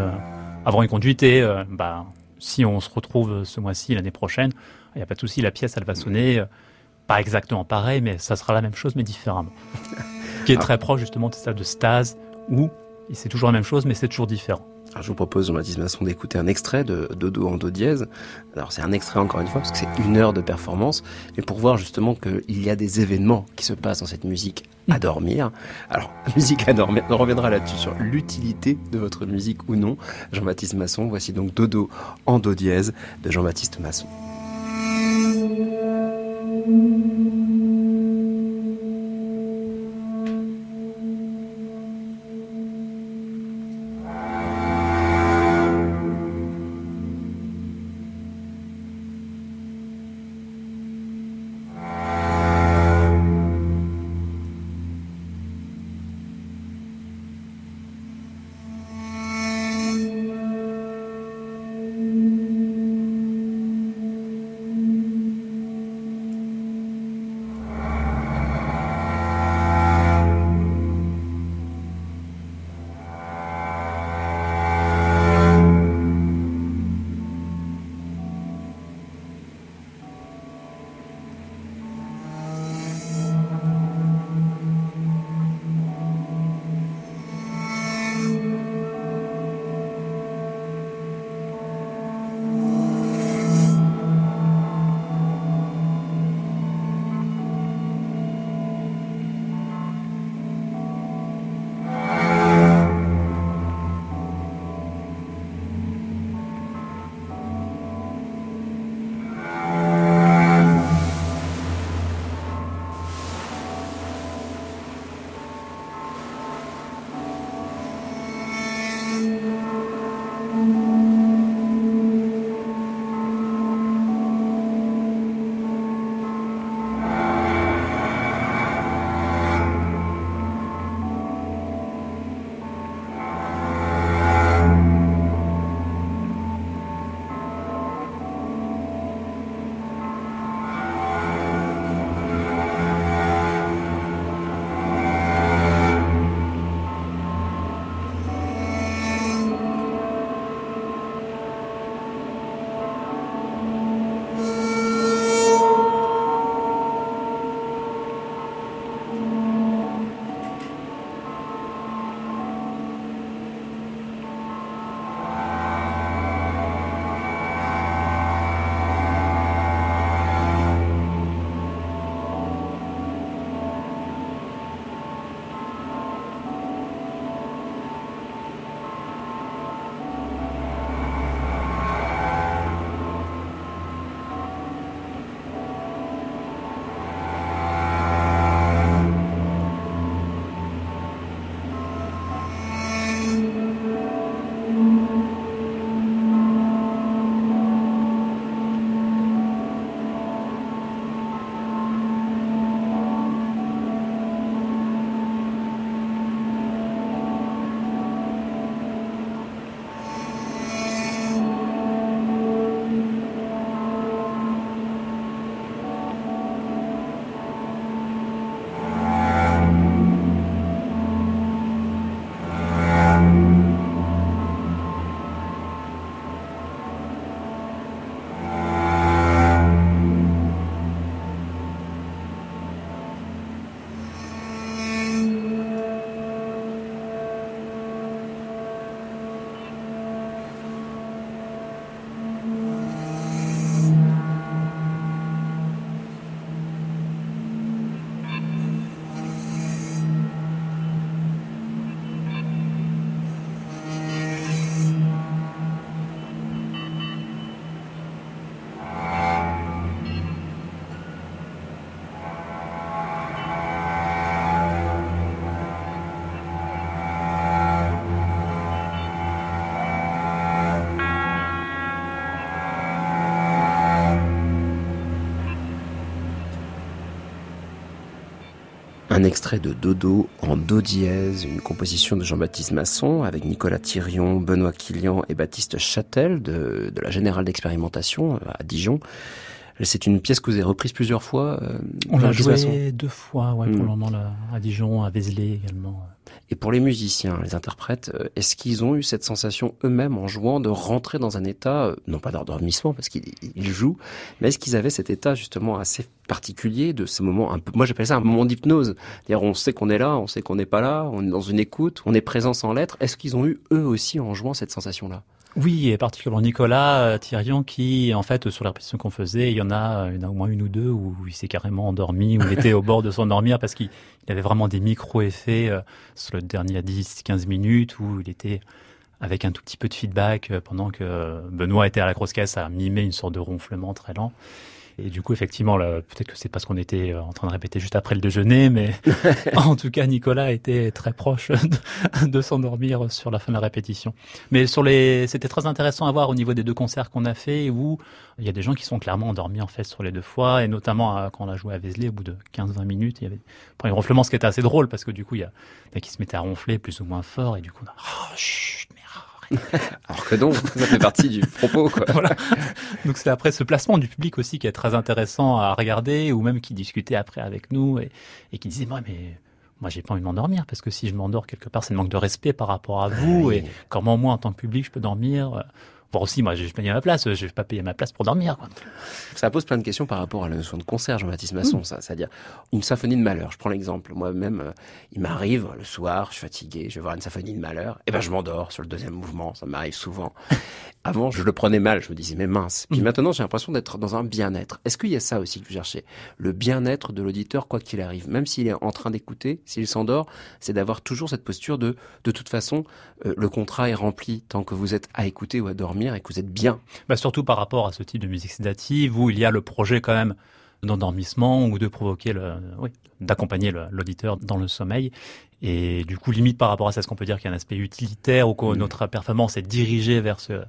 Speaker 4: avoir une conduite et bah, si on se retrouve ce mois-ci, l'année prochaine, il n'y a pas de souci, la pièce elle va sonner pas exactement pareil, mais ça sera la même chose mais différemment. qui est très proche justement de ça de stase où c'est toujours la même chose mais c'est toujours différent.
Speaker 2: Je vous propose, Jean-Baptiste Masson, d'écouter un extrait de Dodo en Do dièse. Alors, c'est un extrait encore une fois, parce que c'est une heure de performance, mais pour voir justement qu'il y a des événements qui se passent dans cette musique à dormir. Alors, musique à dormir, on reviendra là-dessus sur l'utilité de votre musique ou non. Jean-Baptiste Masson, voici donc Dodo en Do dièse de Jean-Baptiste Masson. Un extrait de Dodo en Do dièse, une composition de Jean-Baptiste Masson avec Nicolas Thirion, Benoît Quillian et Baptiste Châtel de, de la Générale d'Expérimentation à Dijon. C'est une pièce que vous avez reprise plusieurs fois.
Speaker 4: Euh, On l'a joué deux fois, ouais, pour le hmm. moment là, à Dijon, à Vézelay également.
Speaker 2: Et pour les musiciens, les interprètes, euh, est-ce qu'ils ont eu cette sensation eux-mêmes en jouant de rentrer dans un état, euh, non pas d'endormissement parce qu'ils jouent, mais est-ce qu'ils avaient cet état justement assez particulier de ce moment un peu, moi j'appelle ça un moment d'hypnose. C'est-à-dire on sait qu'on est là, on sait qu'on n'est pas là, on est dans une écoute, on est présent sans l'être. Est-ce qu'ils ont eu eux aussi en jouant cette sensation-là?
Speaker 4: Oui, et particulièrement Nicolas euh, Thirion qui, en fait, sur la répétition qu'on faisait, il y en a, il y en a au moins une ou deux où il s'est carrément endormi, où il était au bord de s'endormir parce qu'il avait vraiment des micro-effets euh, sur le dernier 10-15 minutes où il était avec un tout petit peu de feedback euh, pendant que Benoît était à la grosse caisse à mimer une sorte de ronflement très lent. Et du coup, effectivement, peut-être que c'est parce qu'on était euh, en train de répéter juste après le déjeuner, mais en tout cas, Nicolas était très proche de, s'endormir sur la fin de la répétition. Mais sur les, c'était très intéressant à voir au niveau des deux concerts qu'on a fait où il y a des gens qui sont clairement endormis en fait sur les deux fois, et notamment quand on a joué à Vézelay, au bout de 15-20 minutes, il y avait un ronflement, ce qui était assez drôle parce que du coup, il y a qui se mettaient à ronfler plus ou moins fort, et du coup, on a, oh, chut,
Speaker 2: Alors que donc, ça fait partie du propos. Quoi.
Speaker 4: Voilà. Donc c'est après ce placement du public aussi qui est très intéressant à regarder, ou même qui discutait après avec nous et, et qui disait moi mais moi j'ai pas envie de m'endormir parce que si je m'endors quelque part c'est le manque de respect par rapport à vous et comment moi en tant que public je peux dormir Bon aussi, moi, je vais payer ma place, je vais pas payer ma place pour dormir. Quoi.
Speaker 2: Ça pose plein de questions par rapport à la notion de concert, Jean-Baptiste Masson. Mm. Ça, c'est-à-dire une symphonie de malheur. Je prends l'exemple. Moi-même, euh, il m'arrive le soir, je suis fatigué, je vais voir une symphonie de malheur, et ben je m'endors sur le deuxième mouvement. Ça m'arrive souvent. Avant, je le prenais mal. Je me disais mais mince. Puis mm. maintenant, j'ai l'impression d'être dans un bien-être. Est-ce qu'il y a ça aussi que vous cherchez? Le bien-être de l'auditeur, quoi qu'il arrive, même s'il est en train d'écouter, s'il s'endort, c'est d'avoir toujours cette posture de de toute façon, euh, le contrat est rempli tant que vous êtes à écouter ou à dormir et que vous êtes bien.
Speaker 4: Bah surtout par rapport à ce type de musique sédative où il y a le projet quand même d'endormissement ou de provoquer le, oui, d'accompagner l'auditeur dans le sommeil. Et du coup, limite par rapport à ça, est-ce qu'on peut dire qu'il y a un aspect utilitaire ou que mm. notre performance est dirigée vers ce,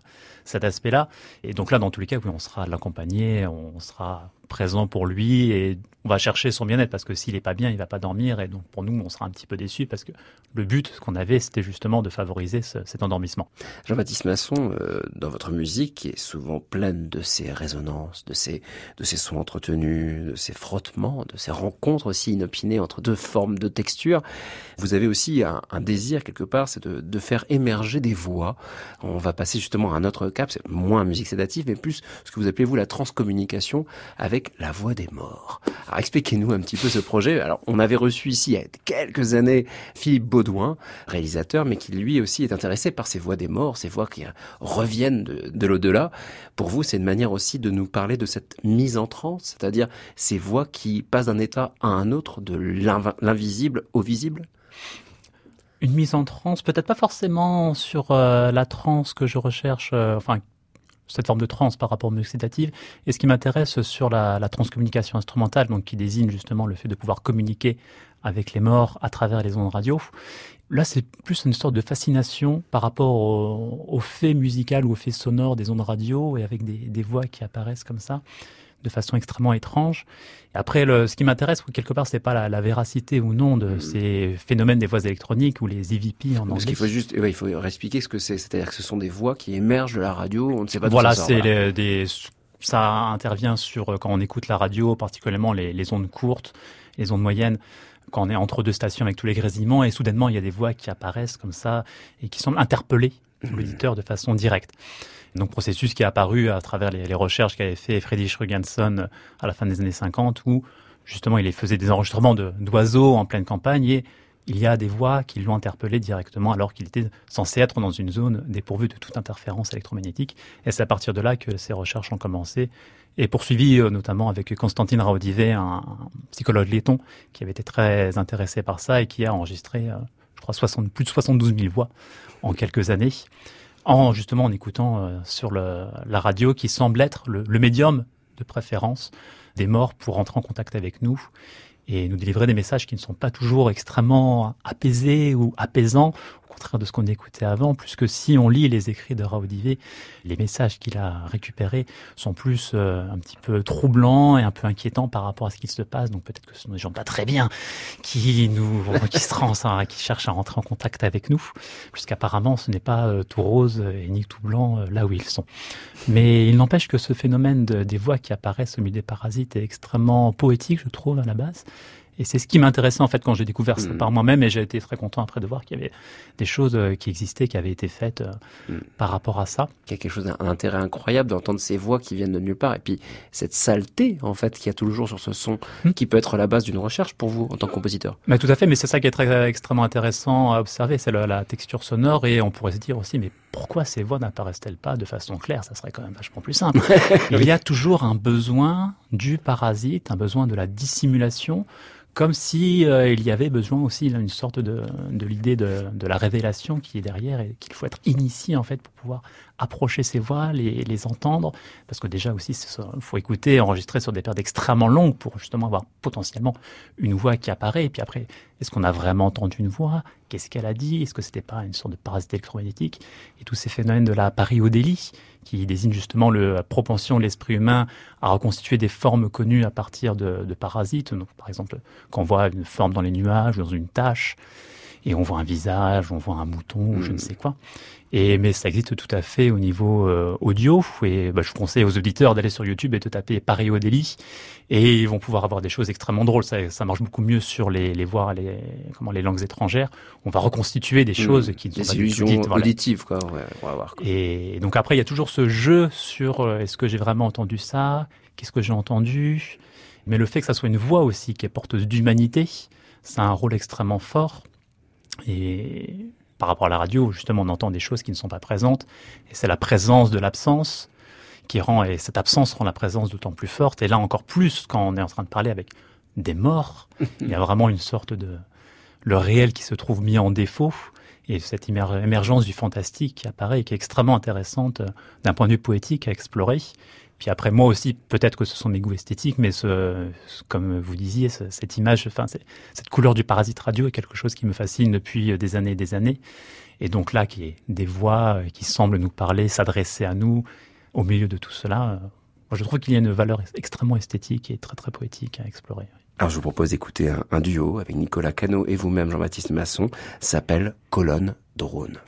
Speaker 4: cet aspect-là Et donc là, dans tous les cas, oui, on sera l'accompagner, on sera présent pour lui et on va chercher son bien-être parce que s'il est pas bien, il va pas dormir et donc pour nous, on sera un petit peu déçus parce que le but qu'on avait, c'était justement de favoriser cet endormissement.
Speaker 2: Jean-Baptiste Masson, euh, dans votre musique, qui est souvent pleine de ces résonances, de ces, de ces sons entretenus, de ces frottements, de ces rencontres aussi inopinées entre deux formes de texture, vous avez aussi un, désir quelque part, c'est de, de, faire émerger des voix. On va passer justement à un autre c'est moins musique sédative, mais plus ce que vous appelez vous la transcommunication avec la voix des morts. Alors expliquez-nous un petit peu ce projet. Alors on avait reçu ici il y a quelques années Philippe Baudouin, réalisateur, mais qui lui aussi est intéressé par ces voix des morts, ces voix qui reviennent de, de l'au-delà. Pour vous, c'est une manière aussi de nous parler de cette mise en transe, c'est-à-dire ces voix qui passent d'un état à un autre, de l'invisible au visible?
Speaker 4: Une mise en transe, peut-être pas forcément sur euh, la transe que je recherche, euh, enfin cette forme de transe par rapport aux musique sédative. Et ce qui m'intéresse sur la, transcommunication instrumentale, donc qui désigne justement le fait de pouvoir communiquer avec les morts à travers les ondes radio. Là, c'est plus une sorte de fascination par rapport au, fait musical ou au fait sonore des ondes radio et avec des voix qui apparaissent comme ça de façon extrêmement étrange. Et après, le, ce qui m'intéresse, quelque part, c'est pas la, véracité ou non de mm. ces phénomènes des voix électroniques ou les EVP en anglais.
Speaker 2: Parce qu'il faut juste, il faut expliquer ce que c'est. C'est-à-dire que ce sont des voix qui émergent de la radio. On ne sait pas.
Speaker 4: Voilà,
Speaker 2: c'est
Speaker 4: des, ça intervient sur quand on écoute la radio, particulièrement les, les ondes courtes, les ondes moyennes quand on est entre deux stations avec tous les grésillements et soudainement il y a des voix qui apparaissent comme ça et qui semblent interpeller mm. l'auditeur de façon directe. Donc processus qui est apparu à travers les, recherches qu'avait fait Friedrich Rugenson à la fin des années 50, où justement il faisait des enregistrements d'oiseaux en pleine campagne et il y a des voix qui l'ont interpellé directement alors qu'il était censé être dans une zone dépourvue de toute interférence électromagnétique. Et c'est à partir de là que ces recherches ont commencé et poursuivi euh, notamment avec Constantine Raudivet, un, psychologue letton qui avait été très intéressé par ça et qui a enregistré, euh, je crois, 60, plus de 72 000 voix en quelques années en justement en écoutant euh, sur le, la radio qui semble être le, le, médium de préférence des morts pour entrer en contact avec nous et nous délivrer des messages qui ne sont pas toujours extrêmement apaisés ou apaisants. Contraire de ce qu'on écoutait avant, puisque si on lit les écrits de Raudivé, les messages qu'il a récupérés sont plus euh, un petit peu troublants et un peu inquiétants par rapport à ce qu'il se passe. Donc peut-être que ce sont des gens pas très bien qui nous, qui se qui cherchent à rentrer en contact avec nous, puisqu'apparemment ce n'est pas euh, tout rose et ni tout blanc euh, là où ils sont. Mais il n'empêche que ce phénomène des voix qui apparaissent au milieu des parasites est extrêmement poétique, je trouve, à la base. Et c'est ce qui m'intéressait en fait quand j'ai découvert ça mm. par moi-même et j'ai été très content après de voir qu'il y avait des choses euh, qui existaient, qui avaient été faites euh, mm. par rapport à ça.
Speaker 2: Il y a quelque chose d'un intérêt incroyable d'entendre ces voix qui viennent de nulle part et puis cette saleté en fait qu'il y a toujours sur ce son mm. qui peut être la base d'une recherche pour vous en tant que compositeur.
Speaker 4: Mais tout à fait, mais c'est ça qui est très extrêmement intéressant à observer, c'est la, texture sonore et on pourrait se dire aussi mais pourquoi ces voix n'apparaissent-elles pas de façon claire? Ça serait quand même vachement plus simple. Il y a toujours un besoin du parasite, un besoin de la dissimulation comme si euh, il y avait besoin aussi d'une sorte de, de l'idée de, de, la révélation qui est derrière et qu'il faut être initié en fait pour pouvoir approcher ces voix, les, les entendre, parce que déjà aussi il faut écouter, enregistrer sur des périodes extrêmement longues pour justement avoir potentiellement une voix qui apparaît. Et puis après est-ce qu'on a vraiment entendu une voix? Qu'est-ce qu'elle a dit? Est-ce que c'était pas une sorte de parasite électromagnétique? Et tous ces phénomènes de la pariodélie qui désigne justement la propension de l'esprit humain à reconstituer des formes connues à partir de, de parasites. Donc, par exemple, quand on voit une forme dans les nuages, dans une tache, et on voit un visage, on voit un mouton, ou je ne hmm. sais quoi. Et mais ça existe tout à fait au niveau euh, audio. Et bah, je conseille aux auditeurs d'aller sur YouTube et de taper Paréodélie, et ils vont pouvoir avoir des choses extrêmement drôles. Ça, ça marche beaucoup mieux sur les, les voix, les comment les langues étrangères. On va reconstituer des hmm. choses qui ne sont pas
Speaker 2: illusions dites, auditives, quoi. Ouais, on va voir,
Speaker 4: quoi. Et donc après, il y a toujours ce jeu sur euh, est-ce que j'ai vraiment entendu ça? Qu'est-ce que j'ai entendu? Mais le fait que ça soit une voix aussi qui est porteuse d'humanité, ça a un rôle extrêmement fort. Et par rapport à la radio, justement, on entend des choses qui ne sont pas présentes. Et c'est la présence de l'absence qui rend, et cette absence rend la présence d'autant plus forte. Et là, encore plus, quand on est en train de parler avec des morts, il y a vraiment une sorte de, le réel qui se trouve mis en défaut. Et cette émergence du fantastique qui apparaît et qui est extrêmement intéressante euh, d'un point de vue poétique à explorer. Après, moi aussi, peut-être que ce sont mes goûts esthétiques, mais comme vous disiez, cette image, cette couleur du parasite radio est quelque chose qui me fascine depuis des années et des années. Et donc là, qui est des voix euh, qui semblent nous parler, s'adresser à nous, au milieu de tout cela, euh, je trouve qu'il y a une valeur extrêmement esthétique et très très poétique à explorer.
Speaker 2: Alors je vous propose d'écouter un, un, duo avec Nicolas Cano et vous-même Jean-Baptiste Masson, s'appelle Colonne Drone.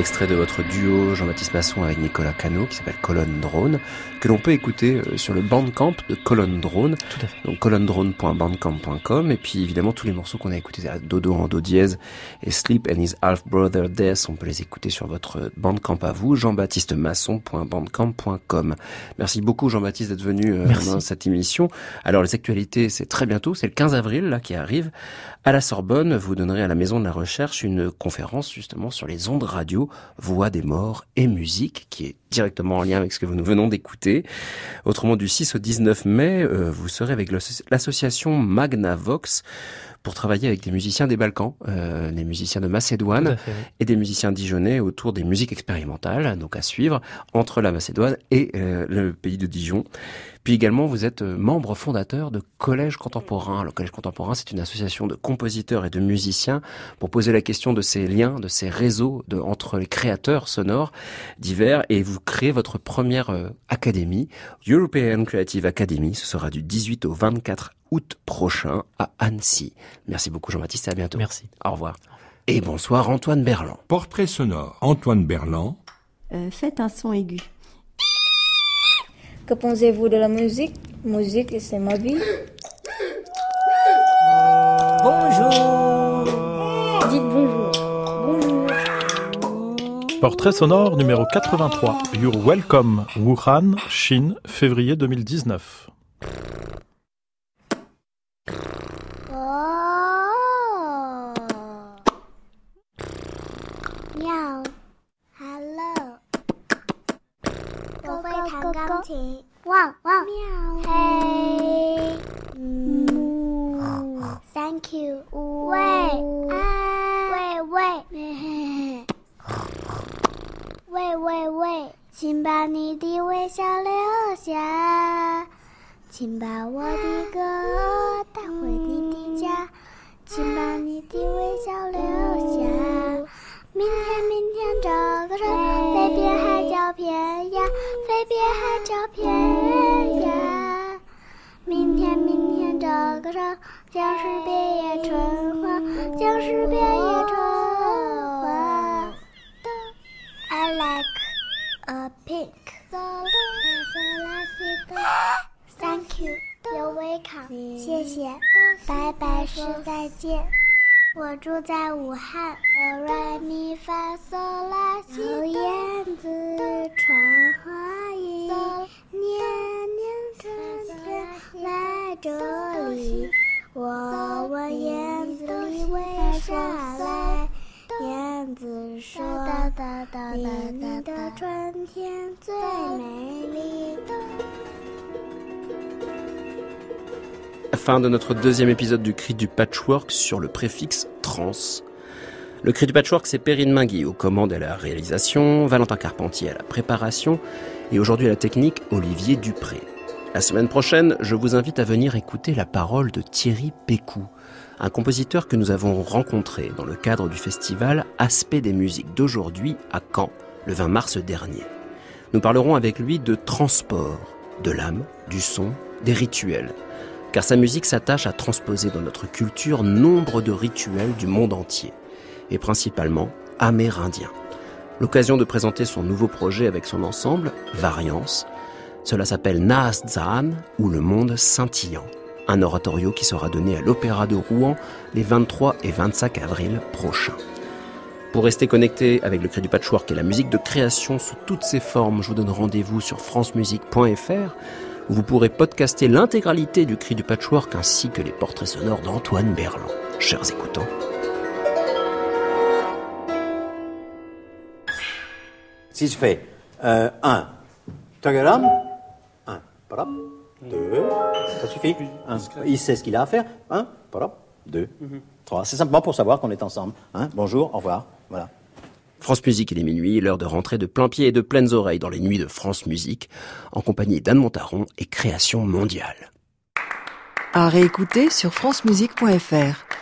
Speaker 2: Extrait de votre duo Jean-Baptiste Masson avec Nicolas Cano qui s'appelle Colonne Drone, que l'on peut écouter euh, sur le Bandcamp de Colonne Drone.
Speaker 4: Tout à fait.
Speaker 2: Donc colonnedrone.bandcamp.com et puis évidemment tous les morceaux qu'on a écoutés, Dodo en Do dièse et Sleep and His Half Brother Death, on peut les écouter sur votre Bandcamp à vous, jean-baptiste masson.bandcamp.com. Merci beaucoup Jean-Baptiste d'être venu euh, dans cette émission. Alors les actualités, c'est très bientôt, c'est le 15 avril là qui arrive. À la Sorbonne, vous donnerez à la Maison de la Recherche une conférence justement sur les ondes radio, voix des morts et musique, qui est directement en lien avec ce que nous venons d'écouter. Autrement, du 6 au 19 mai, euh, vous serez avec l'association Magnavox pour travailler avec des musiciens des Balkans, euh, des musiciens de Macédoine et des musiciens dijonnais autour des musiques expérimentales, donc à suivre entre la Macédoine et euh, le pays de Dijon. Puis également, vous êtes euh, membre fondateur de Collège Contemporain. Le Collège Contemporain, c'est une association de compositeurs et de musiciens pour poser la question de ces liens, de ces réseaux de, entre les créateurs sonores divers. Et vous créez votre première euh, académie, European Creative Academy. Ce sera du 18 au 24 août prochain à Annecy. Merci beaucoup Jean-Baptiste et à bientôt.
Speaker 4: Merci.
Speaker 2: Au revoir. Et bonsoir Antoine Berland.
Speaker 5: Portrait sonore. Antoine Berland.
Speaker 6: Euh, faites un son aigu.
Speaker 7: Que pensez-vous de la musique? Musique, c'est ma vie.
Speaker 8: Bonjour.
Speaker 7: Dites bonjour. Bonjour.
Speaker 9: Portrait sonore numéro 83. You're welcome. Wuhan, Chine, février 2019.
Speaker 10: 弹钢琴。汪汪。喵。嘿。moo。Thank you。喂。啊。喂喂。喂喂喂，请把你的微笑留下，请把我的歌带回你的家，请把你的微笑留下。明天，明天这个人飞遍海角天涯，飞遍海角天涯。明天，明天这个人将是遍野春花，将是遍野春花。I like a pink. Thank you. You're welcome. 谢谢。拜拜是再见。我住在武汉。哆来咪发嗦拉西哆。燕子穿花衣，年
Speaker 2: Fin de notre deuxième épisode du Cri du Patchwork sur le préfixe trans. Le Cri du Patchwork, c'est Perrine Mingui aux commandes et à la réalisation, Valentin Carpentier à la préparation et aujourd'hui à la technique, Olivier Dupré. La semaine prochaine, je vous invite à venir écouter la parole de Thierry Pécou, un compositeur que nous avons rencontré dans le cadre du festival Aspect des musiques d'aujourd'hui à Caen, le 20 mars dernier. Nous parlerons avec lui de transport, de l'âme, du son, des rituels, car sa musique s'attache à transposer dans notre culture nombre de rituels du monde entier, et principalement amérindiens. L'occasion de présenter son nouveau projet avec son ensemble, Variance. Cela s'appelle Naas Zaan, ou le monde scintillant, un oratorio qui sera donné à l'Opéra de Rouen les 23 et 25 avril prochains. Pour rester connecté avec le cri du patchwork et la musique de création sous toutes ses formes, je vous donne rendez-vous sur francemusique.fr où vous pourrez podcaster l'intégralité du cri du patchwork ainsi que les portraits sonores d'Antoine Berland. Chers écoutants.
Speaker 3: Si je fais 1, tagaram, 1, parap, 2, ça suffit. Il sait ce qu'il a à faire. 1, parap, 2, 3. C'est simplement pour savoir qu'on est ensemble. Hein. Bonjour, au revoir. Voilà.
Speaker 2: France Musique, il est minuit, l'heure de rentrer de plein pied et de pleines oreilles dans les nuits de France Musique, en compagnie d'Anne Montaron et Création Mondiale.
Speaker 11: À réécouter sur francemusique.fr.